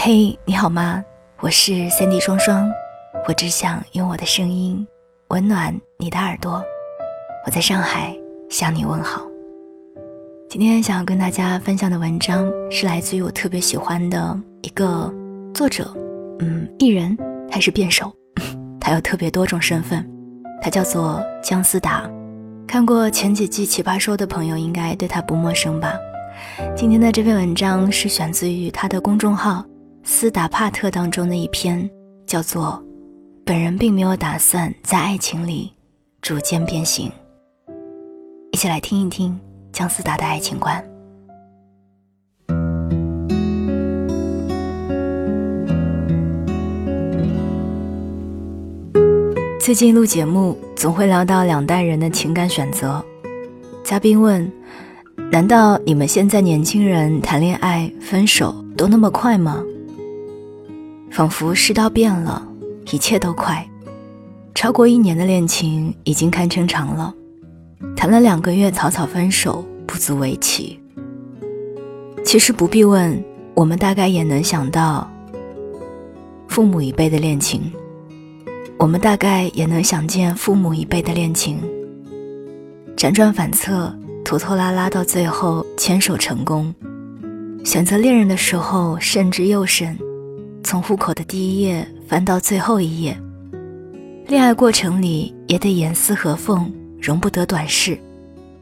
嘿，你好吗？我是三 D 双双，我只想用我的声音温暖你的耳朵。我在上海向你问好。今天想要跟大家分享的文章是来自于我特别喜欢的一个作者，嗯，艺人还是辩手，他有特别多种身份，他叫做姜思达。看过前几季《奇葩说》的朋友应该对他不陌生吧？今天的这篇文章是选自于他的公众号“斯达帕特”当中的一篇，叫做《本人并没有打算在爱情里逐渐变形》。一起来听一听姜思达的爱情观。最近录节目总会聊到两代人的情感选择，嘉宾问。难道你们现在年轻人谈恋爱、分手都那么快吗？仿佛世道变了，一切都快。超过一年的恋情已经堪称长了，谈了两个月草草分手不足为奇。其实不必问，我们大概也能想到，父母一辈的恋情，我们大概也能想见父母一辈的恋情，辗转反侧。拖拖拉拉到最后牵手成功，选择恋人的时候慎之又慎，从户口的第一页翻到最后一页。恋爱过程里也得严丝合缝，容不得短视，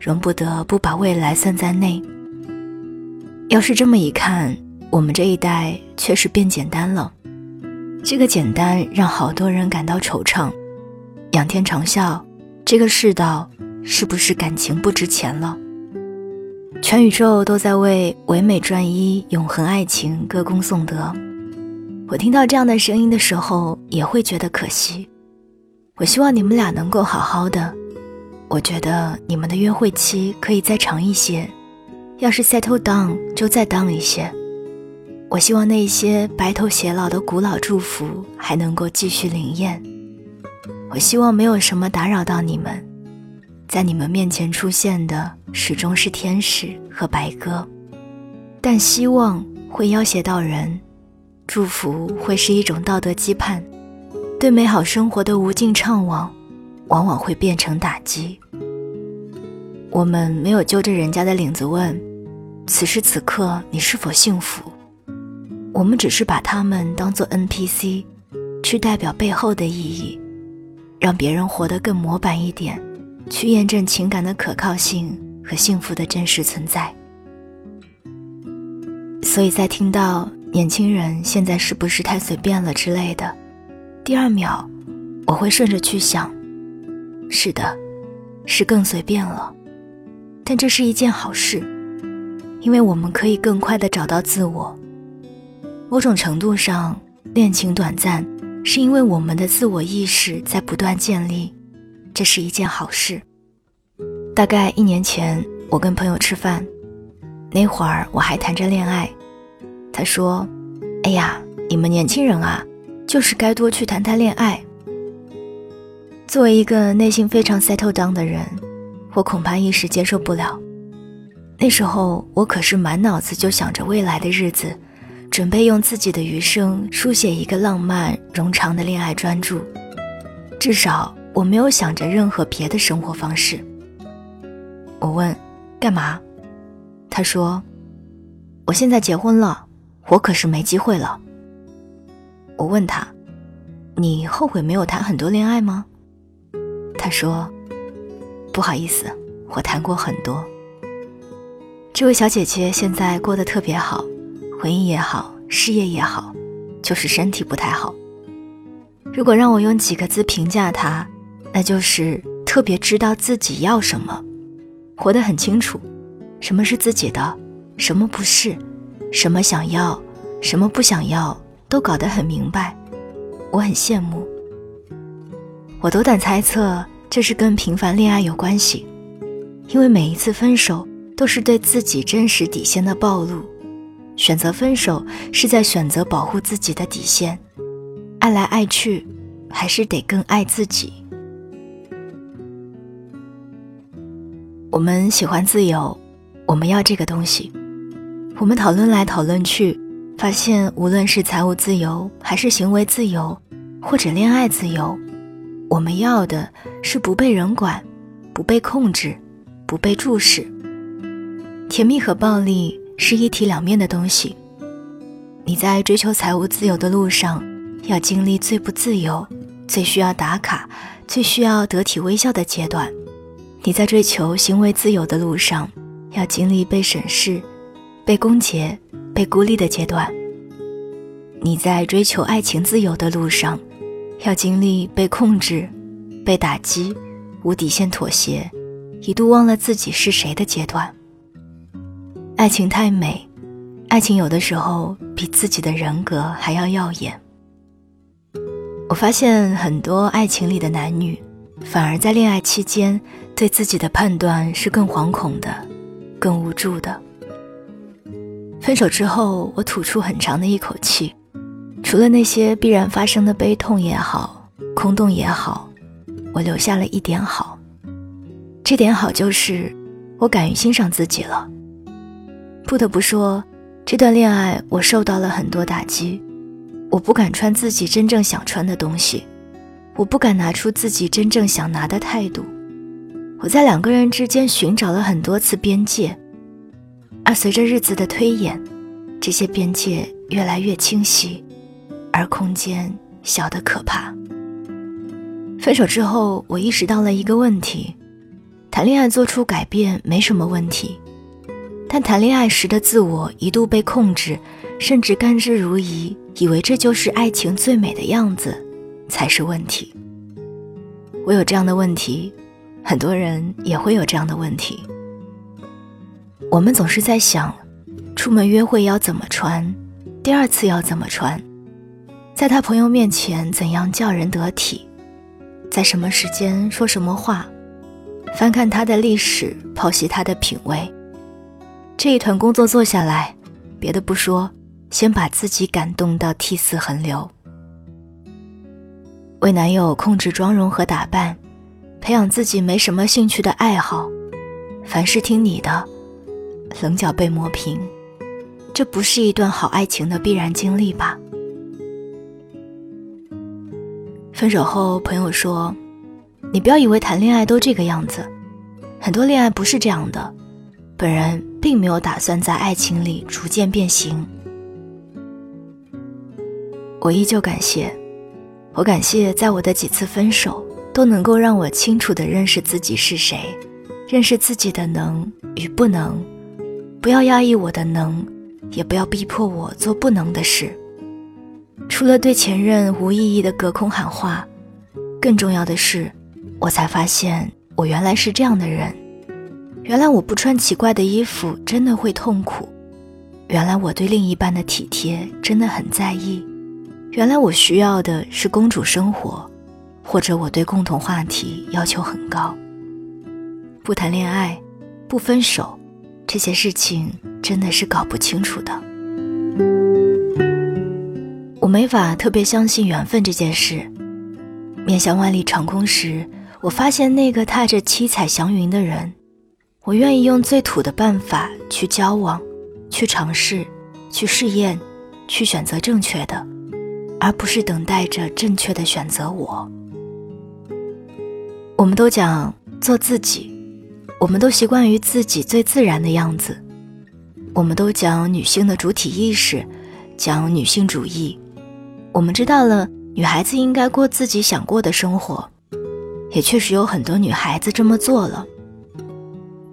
容不得不把未来算在内。要是这么一看，我们这一代确实变简单了。这个简单让好多人感到惆怅。仰天长啸，这个世道。是不是感情不值钱了？全宇宙都在为唯美专一、永恒爱情歌功颂德。我听到这样的声音的时候，也会觉得可惜。我希望你们俩能够好好的。我觉得你们的约会期可以再长一些，要是 settle down 就再 down 一些。我希望那些白头偕老的古老祝福还能够继续灵验。我希望没有什么打扰到你们。在你们面前出现的始终是天使和白鸽，但希望会要挟到人，祝福会是一种道德期盼，对美好生活的无尽怅惘，往往会变成打击。我们没有揪着人家的领子问，此时此刻你是否幸福？我们只是把他们当做 NPC，去代表背后的意义，让别人活得更模板一点。去验证情感的可靠性和幸福的真实存在。所以在听到年轻人现在是不是太随便了之类的，第二秒，我会顺着去想，是的，是更随便了。但这是一件好事，因为我们可以更快的找到自我。某种程度上，恋情短暂，是因为我们的自我意识在不断建立。这是一件好事。大概一年前，我跟朋友吃饭，那会儿我还谈着恋爱。他说：“哎呀，你们年轻人啊，就是该多去谈谈恋爱。”作为一个内心非常 settle down 的人，我恐怕一时接受不了。那时候我可是满脑子就想着未来的日子，准备用自己的余生书写一个浪漫冗长的恋爱专著，至少。我没有想着任何别的生活方式。我问：“干嘛？”他说：“我现在结婚了，我可是没机会了。”我问他：“你后悔没有谈很多恋爱吗？”他说：“不好意思，我谈过很多。”这位小姐姐现在过得特别好，婚姻也好，事业也好，就是身体不太好。如果让我用几个字评价她，那就是特别知道自己要什么，活得很清楚，什么是自己的，什么不是，什么想要，什么不想要，都搞得很明白。我很羡慕。我斗胆猜测，这是跟频繁恋爱有关系，因为每一次分手都是对自己真实底线的暴露。选择分手是在选择保护自己的底线，爱来爱去，还是得更爱自己。我们喜欢自由，我们要这个东西。我们讨论来讨论去，发现无论是财务自由，还是行为自由，或者恋爱自由，我们要的是不被人管，不被控制，不被注视。甜蜜和暴力是一体两面的东西。你在追求财务自由的路上，要经历最不自由、最需要打卡、最需要得体微笑的阶段；你在追求行为自由的路上，要经历被审视、被攻讦、被孤立的阶段；你在追求爱情自由的路上，要经历被控制、被打击、无底线妥协、一度忘了自己是谁的阶段。爱情太美。爱情有的时候比自己的人格还要耀眼。我发现很多爱情里的男女，反而在恋爱期间对自己的判断是更惶恐的，更无助的。分手之后，我吐出很长的一口气，除了那些必然发生的悲痛也好，空洞也好，我留下了一点好。这点好就是，我敢于欣赏自己了。不得不说。这段恋爱，我受到了很多打击。我不敢穿自己真正想穿的东西，我不敢拿出自己真正想拿的态度。我在两个人之间寻找了很多次边界，而随着日子的推演，这些边界越来越清晰，而空间小得可怕。分手之后，我意识到了一个问题：谈恋爱做出改变没什么问题。但谈恋爱时的自我一度被控制，甚至甘之如饴，以为这就是爱情最美的样子，才是问题。我有这样的问题，很多人也会有这样的问题。我们总是在想，出门约会要怎么穿，第二次要怎么穿，在他朋友面前怎样叫人得体，在什么时间说什么话，翻看他的历史，剖析他的品味。这一团工作做下来，别的不说，先把自己感动到涕泗横流。为男友控制妆容和打扮，培养自己没什么兴趣的爱好，凡事听你的，棱角被磨平，这不是一段好爱情的必然经历吧？分手后，朋友说：“你不要以为谈恋爱都这个样子，很多恋爱不是这样的。”本人并没有打算在爱情里逐渐变形。我依旧感谢，我感谢在我的几次分手都能够让我清楚的认识自己是谁，认识自己的能与不能。不要压抑我的能，也不要逼迫我做不能的事。除了对前任无意义的隔空喊话，更重要的是，我才发现我原来是这样的人。原来我不穿奇怪的衣服真的会痛苦，原来我对另一半的体贴真的很在意，原来我需要的是公主生活，或者我对共同话题要求很高。不谈恋爱，不分手，这些事情真的是搞不清楚的。我没法特别相信缘分这件事。面向万里长空时，我发现那个踏着七彩祥云的人。我愿意用最土的办法去交往，去尝试，去试验，去选择正确的，而不是等待着正确的选择我。我们都讲做自己，我们都习惯于自己最自然的样子，我们都讲女性的主体意识，讲女性主义。我们知道了女孩子应该过自己想过的生活，也确实有很多女孩子这么做了。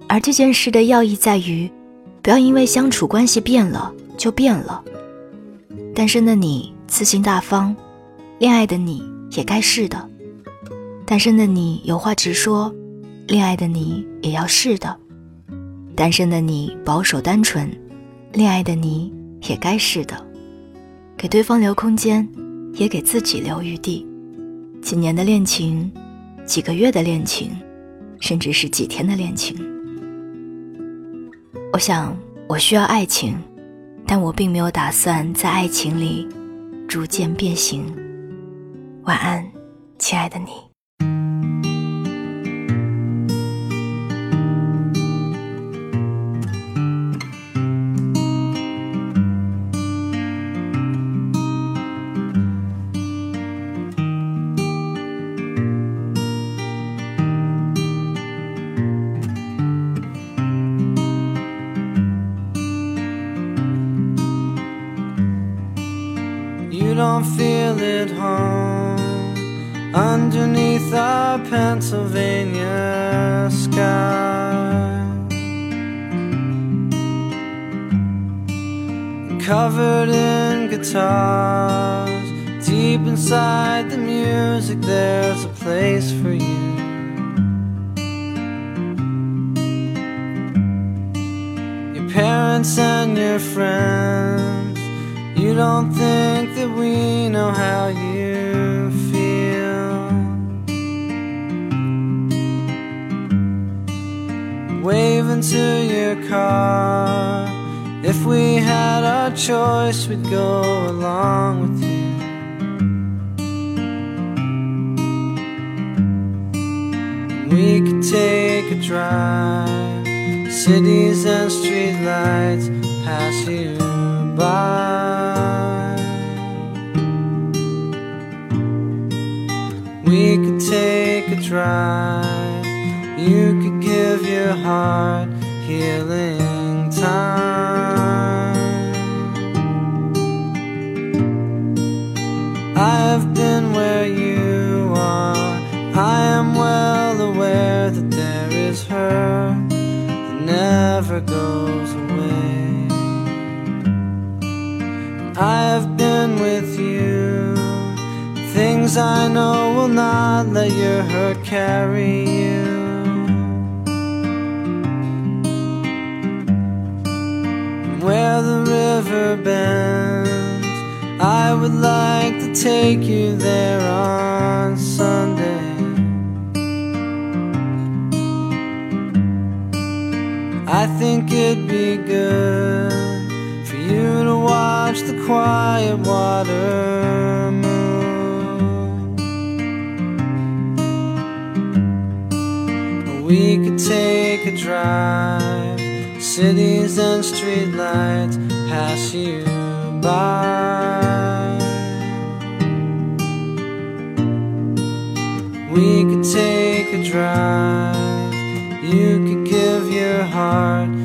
而这件事的要义在于，不要因为相处关系变了就变了。单身的你自信大方，恋爱的你也该是的；单身的你有话直说，恋爱的你也要是的；单身的你保守单纯，恋爱的你也该是的。给对方留空间，也给自己留余地。几年的恋情，几个月的恋情，甚至是几天的恋情。我想，我需要爱情，但我并没有打算在爱情里逐渐变形。晚安，亲爱的你。Don't feel at home underneath our Pennsylvania sky. Covered in guitars, deep inside the music, there's a place for you. Your parents and your friends, you don't think that we know how you feel. Wave into your car. If we had our choice, we'd go along with you. We could take a drive, cities and streetlights pass you by. We could take a drive, you could give your heart healing time. I've been where you are. I am well aware that there is hurt that never goes away. I've been with you. Things I know will not let your hurt carry you. Where the river bends, I would like to take you there on Sunday. I think it'd be good for you to watch the quiet water move. We could take a drive, cities and streetlights pass you by. We could take a drive, you could give your heart